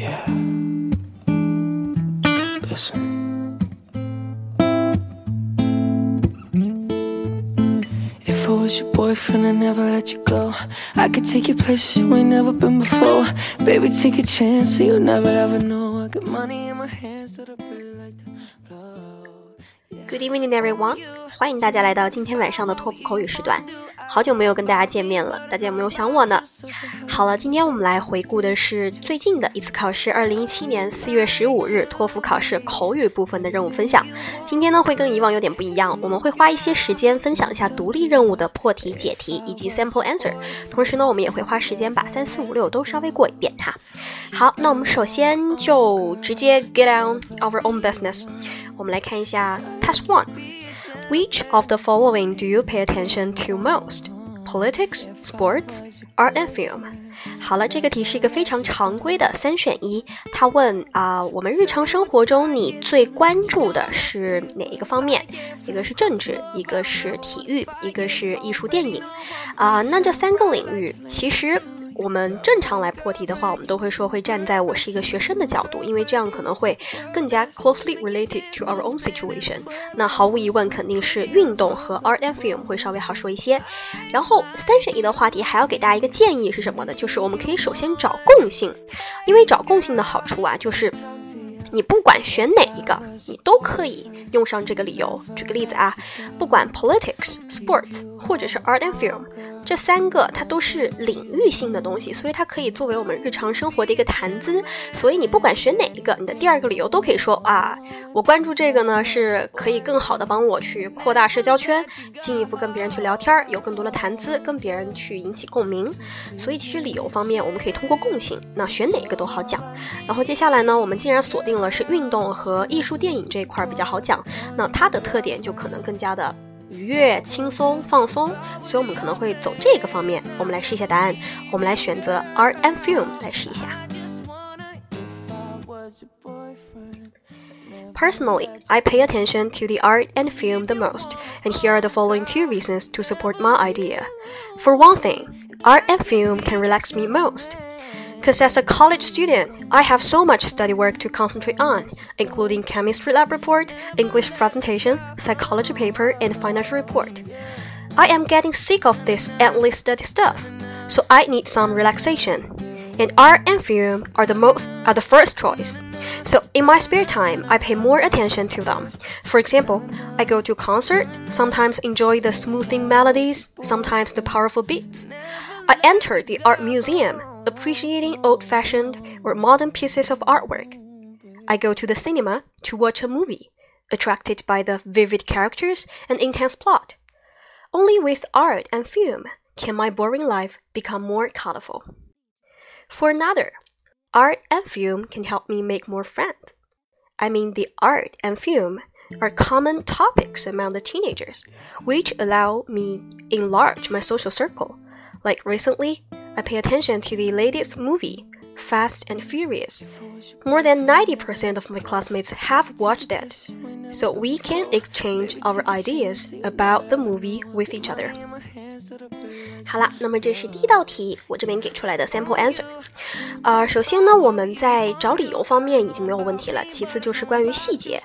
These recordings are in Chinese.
Yeah. Listen. If I was your boyfriend, I'd never let you go. I could take you places you ain't never been before. Baby, take a chance, so you'll never ever know. I got money in my hands that I really like to blow. Good evening, everyone！欢迎大家来到今天晚上的托福口语时段。 好久没有跟大家见面了，大家有没有想我呢？好了，今天我们来回顾的是最近的一次考试，二零一七年四月十五日托福考试口语部分的任务分享。今天呢会跟以往有点不一样，我们会花一些时间分享一下独立任务的破题解题以及 sample answer，同时呢我们也会花时间把三四五六都稍微过一遍哈。好，那我们首先就直接 get on our own business，我们来看一下 Task One。Which of the following do you pay attention to most? Politics, sports, art and film. 好了，这个题是一个非常常规的三选一。他问啊、我们日常生活中你最关注的是哪一个方面？一个是政治，一个是体育，一个是艺术电影。啊、那这三个领域其实。我们正常来破题的话，我们都会说会站在我是一个学生的角度，因为这样可能会更加 closely related to our own situation。那毫无疑问肯定是运动和 art and film 会稍微好说一些。然后三选一的话题还要给大家一个建议是什么呢？就是我们可以首先找共性，因为找共性的好处啊，就是。你不管选哪一个，你都可以用上这个理由。举个例子啊，不管 politics、sports 或者是 art and film，这三个它都是领域性的东西，所以它可以作为我们日常生活的一个谈资。所以你不管选哪一个，你的第二个理由都可以说啊，我关注这个呢，是可以更好的帮我去扩大社交圈，进一步跟别人去聊天儿，有更多的谈资，跟别人去引起共鸣。所以其实理由方面，我们可以通过共性，那选哪个都好讲。然后接下来呢，我们既然锁定了是运动和艺术电影这一块儿比较好讲，那它的特点就可能更加的愉悦、轻松、放松，所以我们可能会走这个方面。我们来试一下答案，我们来选择 art and film 来试一下。 Just wonder if I was your boyfriend. Personally, I pay attention to the art and film the most, and here are the following two reasons to support my idea. For one thing, art and film can relax me most. Because as a college student, I have so much study work to concentrate on, including chemistry lab report, English presentation, psychology paper, and financial report. I am getting sick of this endless study stuff, so I need some relaxation. And art and film are the most are the first choice. So in my spare time, I pay more attention to them. For example, I go to concert, sometimes enjoy the smoothing melodies, sometimes the powerful beats. I enter the art museum, appreciating old-fashioned or modern pieces of artwork. I go to the cinema to watch a movie, attracted by the vivid characters and intense plot. Only with art and film can my boring life become more colorful. For another, art and film can help me make more friends. I mean, the art and film are common topics among the teenagers, which allow me enlarge my social circle. Like recently, I pay attention to the latest movie, Fast and Furious. More than 90% of my classmates have watched it, so we can exchange our ideas about the movie with each other. 好了，那么这是第一道题，我这边给出来的 sample answer。呃，首先呢，我们在找理由方面已经没有问题了。其次就是关于细节，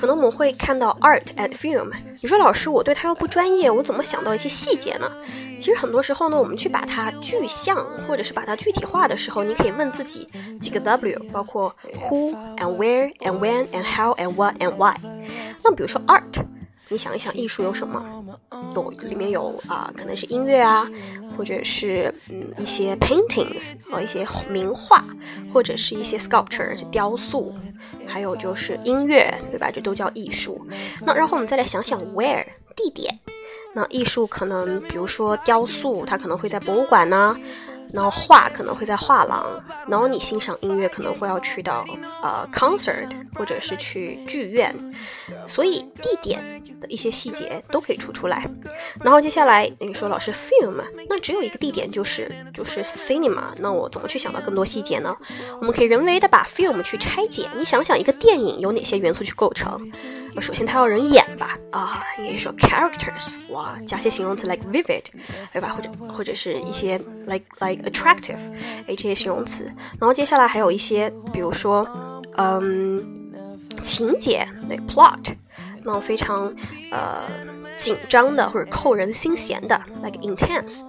可能我们会看到 art and film。你说老师，我对它又不专业，我怎么想到一些细节呢？其实很多时候呢，我们去把它具象或者是把它具体化的时候，你可以问自己几个 W，包括 who and where and when and how and what and why。那比如说 art。你想一想，艺术有什么？有里面有啊、可能是音乐啊，或者是嗯一些 paintings 啊，一些名画，或者是一些 sculpture 就雕塑，还有就是音乐，对吧？这都叫艺术。那然后我们再来想想 where 地点。那艺术可能，比如说雕塑，它可能会在博物馆呢、然后画可能会在画廊，然后你欣赏音乐可能会要去到呃 concert 或者是去剧院，所以地点的一些细节都可以出出来。然后接下来你说老师 film，那只有一个地点就是就是 cinema，那我怎么去想到更多细节呢？我们可以人为的把 film 去拆解，你想想一个电影有哪些元素去构成？首先它要人演吧，啊，应该说 characters，哇，加些形容词 like vivid，对吧？或者或者是一些 like like attractive，哎，这些形容词。然后接下来还有一些，比如说，嗯，情节，对 plot，那种非常呃。紧张的或者扣人心弦的，like intense，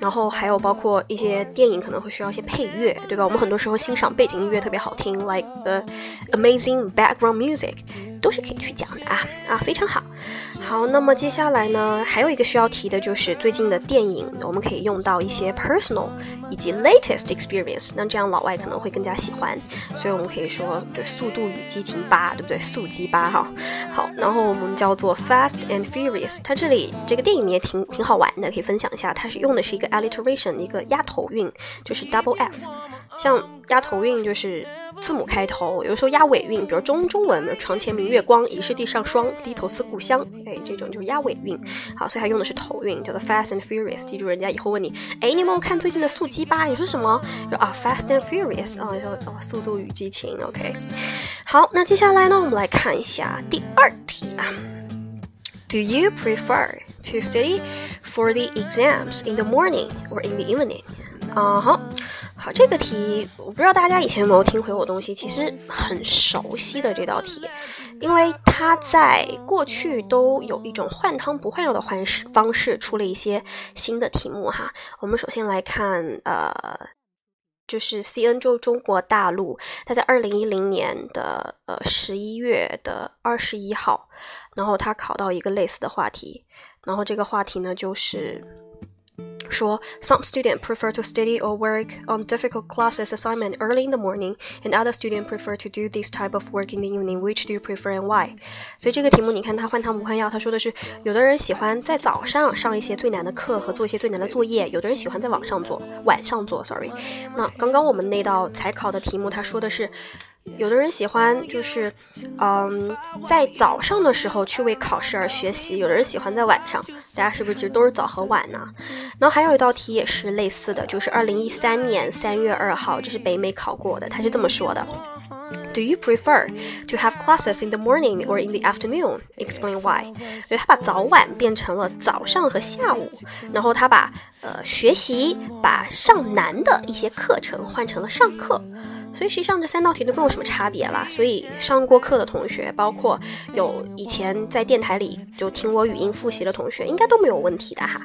然后还有包括一些电影可能会需要一些配乐，对吧？我们很多时候欣赏背景音乐特别好听，like the amazing background music，都是可以去讲的啊啊，非常好。好，那么接下来呢，还有一个需要提的就是最近的电影，我们可以用到一些 personal 以及 latest experience，那这样老外可能会更加喜欢，所以我们可以说对《速度与激情八》，对不对？速激八哈。好，然后我们叫做 Fast and Furious。它这里这个电影也挺挺好玩的，可以分享一下。它是用的是一个 alliteration，一个压头韵，就是 double F。像压头韵就是字母开头，有时候压尾韵，比如中中文，比如床前明月光，疑是地上霜，低头思故乡，哎，这种就是压尾韵。好，所以它用的是头韵，叫做 Fast and Furious。记住，人家以后问你，哎，你有没有看最近的速激八？你说什么？说啊，Fast and Furious 啊，说哦，速度与激情。OK，好，那接下来呢，我们来看一下第二题啊。Do you prefer to study for the exams in the morning or in the evening？啊哈，好，这个题我不知道大家以前有没有听回我东西，其实很熟悉的这道题，因为它在过去都有一种换汤不换药的换式方式，出了一些新的题目哈。我们首先来看，呃。就是 C N 就中国大陆，他在二零一零年的呃十一月的二十一号，然后他考到一个类似的话题，然后这个话题呢就是。说，some student prefer to study or work on difficult classes assignment early in the morning, and other students prefer to do this type of work in the evening. Which do you prefer and why? 所以这个题目你看他换汤不换药，他说的是，有的人喜欢在早上上一些最难的课和做一些最难的作业，有的人喜欢在网上做，晚上做。Sorry，那刚刚我们那道才考的题目，他说的是。有的人喜欢就是，嗯，在早上的时候去为考试而学习；有的人喜欢在晚上。大家是不是其实都是早和晚呢？然后还有一道题也是类似的，就是二零一三年三月二号，这是北美考过的，他是这么说的：Do you prefer to have classes in the morning or in the afternoon? Explain why. 所以他把早晚变成了早上和下午，然后他把呃学习把上难的一些课程换成了上课。所以实际上这三道题都没有什么差别啦。所以上过课的同学，包括有以前在电台里就听我语音复习的同学，应该都没有问题的哈。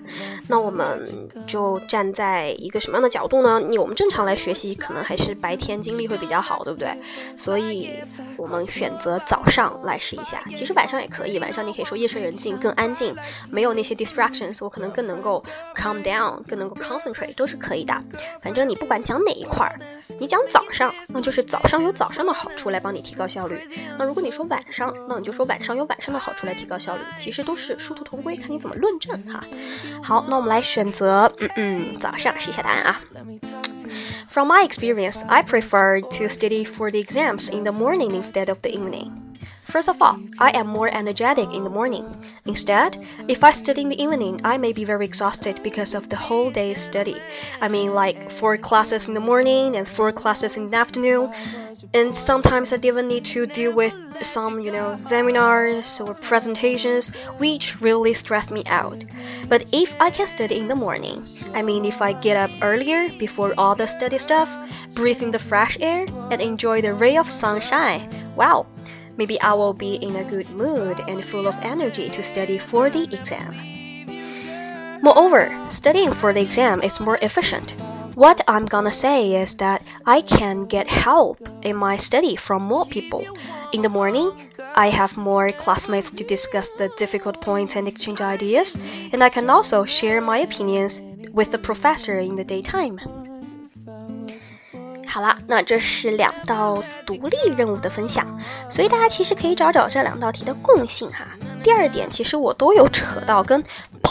那我们就站在一个什么样的角度呢？你我们正常来学习，可能还是白天精力会比较好，对不对？所以我们选择早上来试一下。其实晚上也可以，晚上你可以说夜深人静更安静，没有那些 distractions，我可能更能够 calm down，更能够 concentrate，都是可以的。反正你不管讲哪一块儿，你讲早上。那就是早上有早上的好处来帮你提高效率。那如果你说晚上，那你就说晚上有晚上的好处来提高效率。其实都是殊途同归，看你怎么论证哈。好，那我们来选择，嗯嗯，早上试一下答案啊。From my experience, I prefer to study for the exams in the morning instead of the evening. First of all, I am more energetic in the morning. Instead, if I study in the evening, I may be very exhausted because of the whole day's study. I mean, like four classes in the morning and four classes in the afternoon. And sometimes I even need to deal with some, you know, seminars or presentations, which really stress me out. But if I can study in the morning, I mean, if I get up earlier before all the study stuff, breathe in the fresh air, and enjoy the ray of sunshine, wow, maybe I will be in a good mood and full of energy to study for the exam. Moreover, studying for the exam is more efficient. What I'm gonna say is that I can get help in my study from more people. In the morning, I have more classmates to discuss the difficult points and exchange ideas, and I can also share my opinions with the professor in the daytime. 好了，那这是两道独立任务的分享，所以大家其实可以找找这两道题的共性哈。第二点，其实我都有扯到跟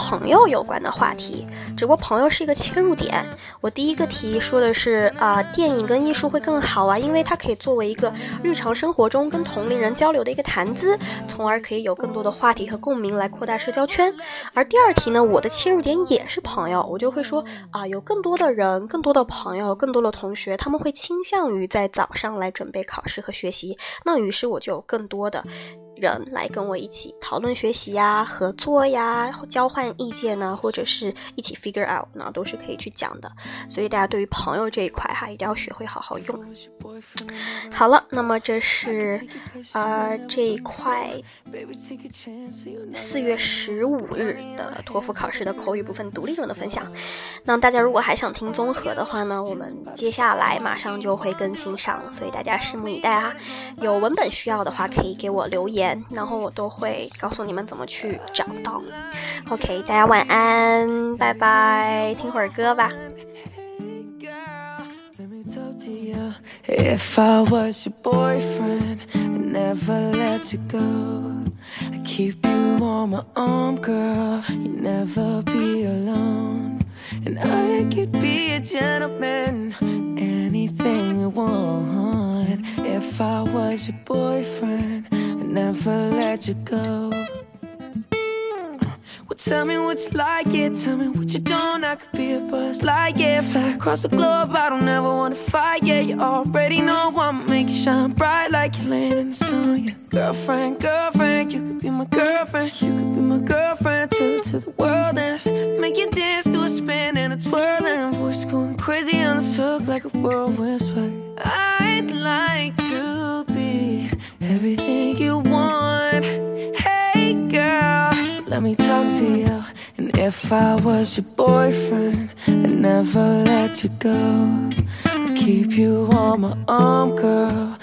朋友有关的话题，只不过朋友是一个切入点。我第一个题说的是啊，电影跟艺术会更好啊，因为它可以作为一个日常生活中跟同龄人交流的一个谈资，从而可以有更多的话题和共鸣来扩大社交圈。而第二题呢，我的切入点也是朋友，我就会说啊，有更多的人、更多的朋友、更多的同学，他们会倾向于在早上来准备考试和学习，那于是我就有更多的。人来跟我一起讨论学习呀、合作呀、交换意见呢，或者是一起 figure out，那都是可以去讲的。所以大家对于朋友这一块哈，一定要学会好好用。好了，那么这是呃这一块四月十五日的托福考试的口语部分独立中的分享。那大家如果还想听综合的话呢，我们接下来马上就会更新上，所以大家拭目以待哈。有文本需要的话，可以给我留言，然后我都会告诉你们怎么去找到。OK，大家晚安，拜拜，听会儿歌吧。If I was your boyfriend, I'd never let you go. I keep you on my arm, girl. You never be alone. And I could be a gentleman, anything you want. If I was your boyfriend, I'd never let you go. Well, tell me what you like, yeah. Tell me what you don't. I could be a buzz like, yeah. Fly across the globe. I don't ever wanna fight, yeah. You already know I'ma make you shine bright like you're laying in the sun. Yeah. Girlfriend, girlfriend, you could be my girlfriend. You could be my girlfriend till to the world ends. Make you dance do a spin and a twirl and voice going crazy on the hook like a whirlwind if I was your boyfriend, I'd never let you go. I'd keep you on my arm, girl.